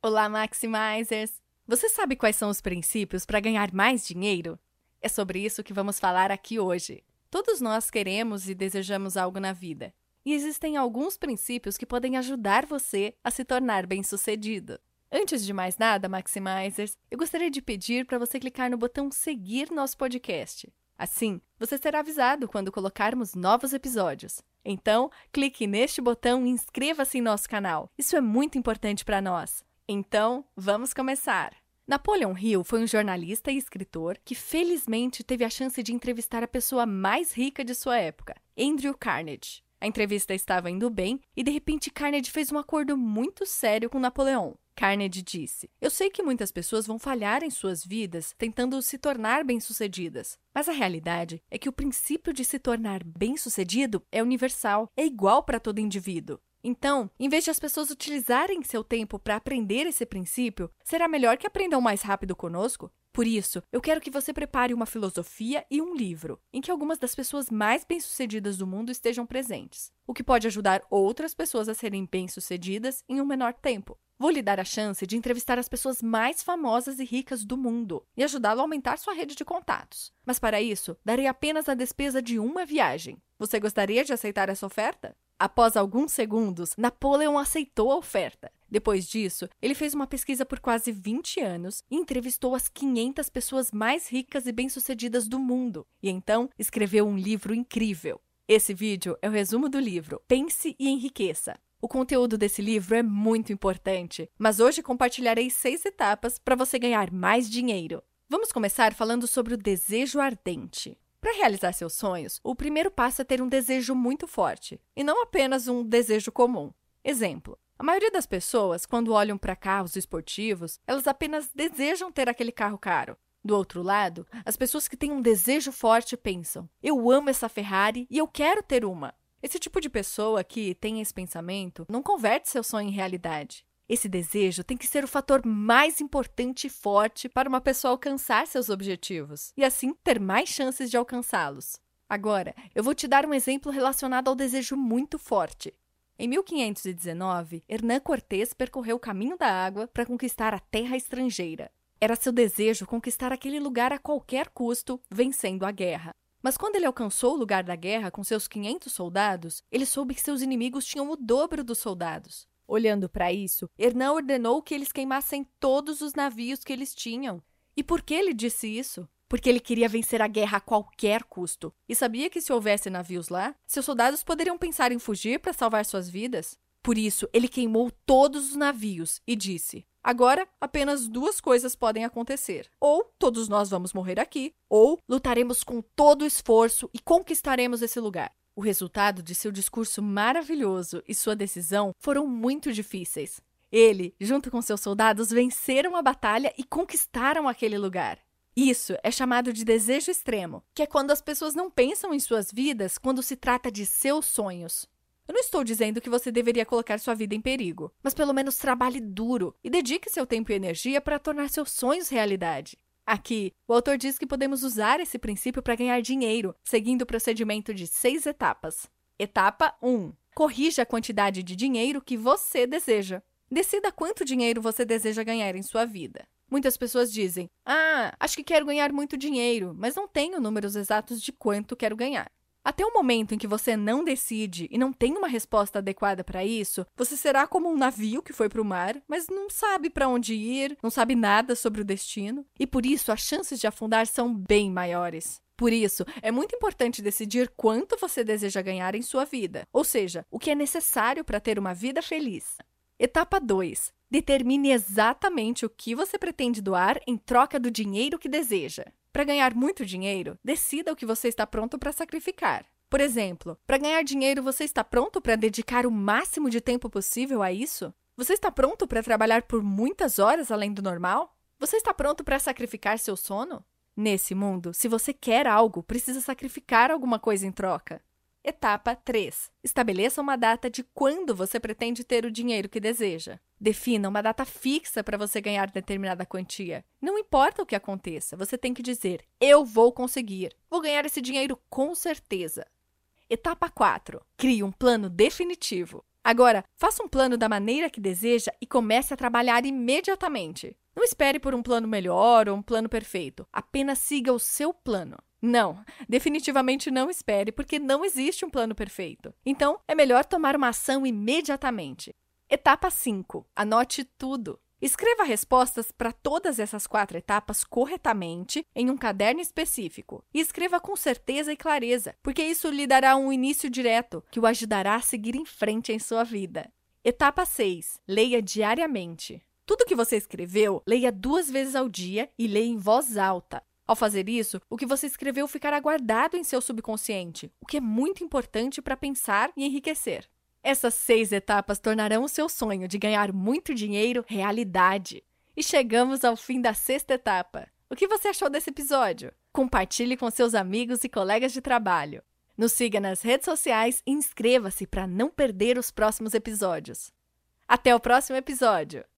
Olá, Maximizers! Você sabe quais são os princípios para ganhar mais dinheiro? É sobre isso que vamos falar aqui hoje. Todos nós queremos e desejamos algo na vida. E existem alguns princípios que podem ajudar você a se tornar bem-sucedido. Antes de mais nada, Maximizers, eu gostaria de pedir para você clicar no botão seguir nosso podcast. Assim, você será avisado quando colocarmos novos episódios. Então, clique neste botão e inscreva-se em nosso canal. Isso é muito importante para nós. Então, vamos começar! Napoleon Hill foi um jornalista e escritor que felizmente teve a chance de entrevistar a pessoa mais rica de sua época, Andrew Carnegie. A entrevista estava indo bem e de repente Carnegie fez um acordo muito sério com Napoleão. Carnegie disse: Eu sei que muitas pessoas vão falhar em suas vidas tentando se tornar bem-sucedidas, mas a realidade é que o princípio de se tornar bem-sucedido é universal, é igual para todo indivíduo. Então, em vez de as pessoas utilizarem seu tempo para aprender esse princípio, será melhor que aprendam mais rápido conosco? Por isso, eu quero que você prepare uma filosofia e um livro em que algumas das pessoas mais bem-sucedidas do mundo estejam presentes, o que pode ajudar outras pessoas a serem bem-sucedidas em um menor tempo. Vou lhe dar a chance de entrevistar as pessoas mais famosas e ricas do mundo e ajudá-lo a aumentar sua rede de contatos. Mas para isso, darei apenas a despesa de uma viagem. Você gostaria de aceitar essa oferta? Após alguns segundos, Napoleon aceitou a oferta. Depois disso, ele fez uma pesquisa por quase 20 anos e entrevistou as 500 pessoas mais ricas e bem-sucedidas do mundo. E então escreveu um livro incrível. Esse vídeo é o resumo do livro Pense e Enriqueça. O conteúdo desse livro é muito importante, mas hoje compartilharei seis etapas para você ganhar mais dinheiro. Vamos começar falando sobre o desejo ardente. Para realizar seus sonhos, o primeiro passo é ter um desejo muito forte, e não apenas um desejo comum. Exemplo: a maioria das pessoas, quando olham para carros esportivos, elas apenas desejam ter aquele carro caro. Do outro lado, as pessoas que têm um desejo forte pensam: eu amo essa Ferrari e eu quero ter uma. Esse tipo de pessoa que tem esse pensamento não converte seu sonho em realidade. Esse desejo tem que ser o fator mais importante e forte para uma pessoa alcançar seus objetivos e assim ter mais chances de alcançá-los. Agora, eu vou te dar um exemplo relacionado ao desejo muito forte. Em 1519, Hernán Cortés percorreu o caminho da água para conquistar a terra estrangeira. Era seu desejo conquistar aquele lugar a qualquer custo, vencendo a guerra. Mas quando ele alcançou o lugar da guerra com seus 500 soldados, ele soube que seus inimigos tinham o dobro dos soldados. Olhando para isso, Hernão ordenou que eles queimassem todos os navios que eles tinham. E por que ele disse isso? Porque ele queria vencer a guerra a qualquer custo e sabia que se houvesse navios lá, seus soldados poderiam pensar em fugir para salvar suas vidas. Por isso, ele queimou todos os navios e disse: Agora, apenas duas coisas podem acontecer. Ou todos nós vamos morrer aqui, ou lutaremos com todo o esforço e conquistaremos esse lugar. O resultado de seu discurso maravilhoso e sua decisão foram muito difíceis. Ele, junto com seus soldados, venceram a batalha e conquistaram aquele lugar. Isso é chamado de desejo extremo, que é quando as pessoas não pensam em suas vidas quando se trata de seus sonhos. Eu não estou dizendo que você deveria colocar sua vida em perigo, mas pelo menos trabalhe duro e dedique seu tempo e energia para tornar seus sonhos realidade. Aqui, o autor diz que podemos usar esse princípio para ganhar dinheiro, seguindo o procedimento de seis etapas. Etapa 1. Corrija a quantidade de dinheiro que você deseja. Decida quanto dinheiro você deseja ganhar em sua vida. Muitas pessoas dizem: Ah, acho que quero ganhar muito dinheiro, mas não tenho números exatos de quanto quero ganhar. Até o momento em que você não decide e não tem uma resposta adequada para isso, você será como um navio que foi para o mar, mas não sabe para onde ir, não sabe nada sobre o destino, e por isso as chances de afundar são bem maiores. Por isso, é muito importante decidir quanto você deseja ganhar em sua vida, ou seja, o que é necessário para ter uma vida feliz. Etapa 2. Determine exatamente o que você pretende doar em troca do dinheiro que deseja. Para ganhar muito dinheiro, decida o que você está pronto para sacrificar. Por exemplo, para ganhar dinheiro, você está pronto para dedicar o máximo de tempo possível a isso? Você está pronto para trabalhar por muitas horas além do normal? Você está pronto para sacrificar seu sono? Nesse mundo, se você quer algo, precisa sacrificar alguma coisa em troca. Etapa 3. Estabeleça uma data de quando você pretende ter o dinheiro que deseja. Defina uma data fixa para você ganhar determinada quantia. Não importa o que aconteça, você tem que dizer: eu vou conseguir. Vou ganhar esse dinheiro com certeza. Etapa 4. Crie um plano definitivo. Agora, faça um plano da maneira que deseja e comece a trabalhar imediatamente. Não espere por um plano melhor ou um plano perfeito. Apenas siga o seu plano. Não, definitivamente não espere, porque não existe um plano perfeito. Então, é melhor tomar uma ação imediatamente. Etapa 5. Anote tudo. Escreva respostas para todas essas quatro etapas corretamente em um caderno específico. E escreva com certeza e clareza, porque isso lhe dará um início direto que o ajudará a seguir em frente em sua vida. Etapa 6. Leia diariamente. Tudo que você escreveu, leia duas vezes ao dia e leia em voz alta. Ao fazer isso, o que você escreveu ficará guardado em seu subconsciente, o que é muito importante para pensar e enriquecer. Essas seis etapas tornarão o seu sonho de ganhar muito dinheiro realidade. E chegamos ao fim da sexta etapa. O que você achou desse episódio? Compartilhe com seus amigos e colegas de trabalho. Nos siga nas redes sociais e inscreva-se para não perder os próximos episódios. Até o próximo episódio!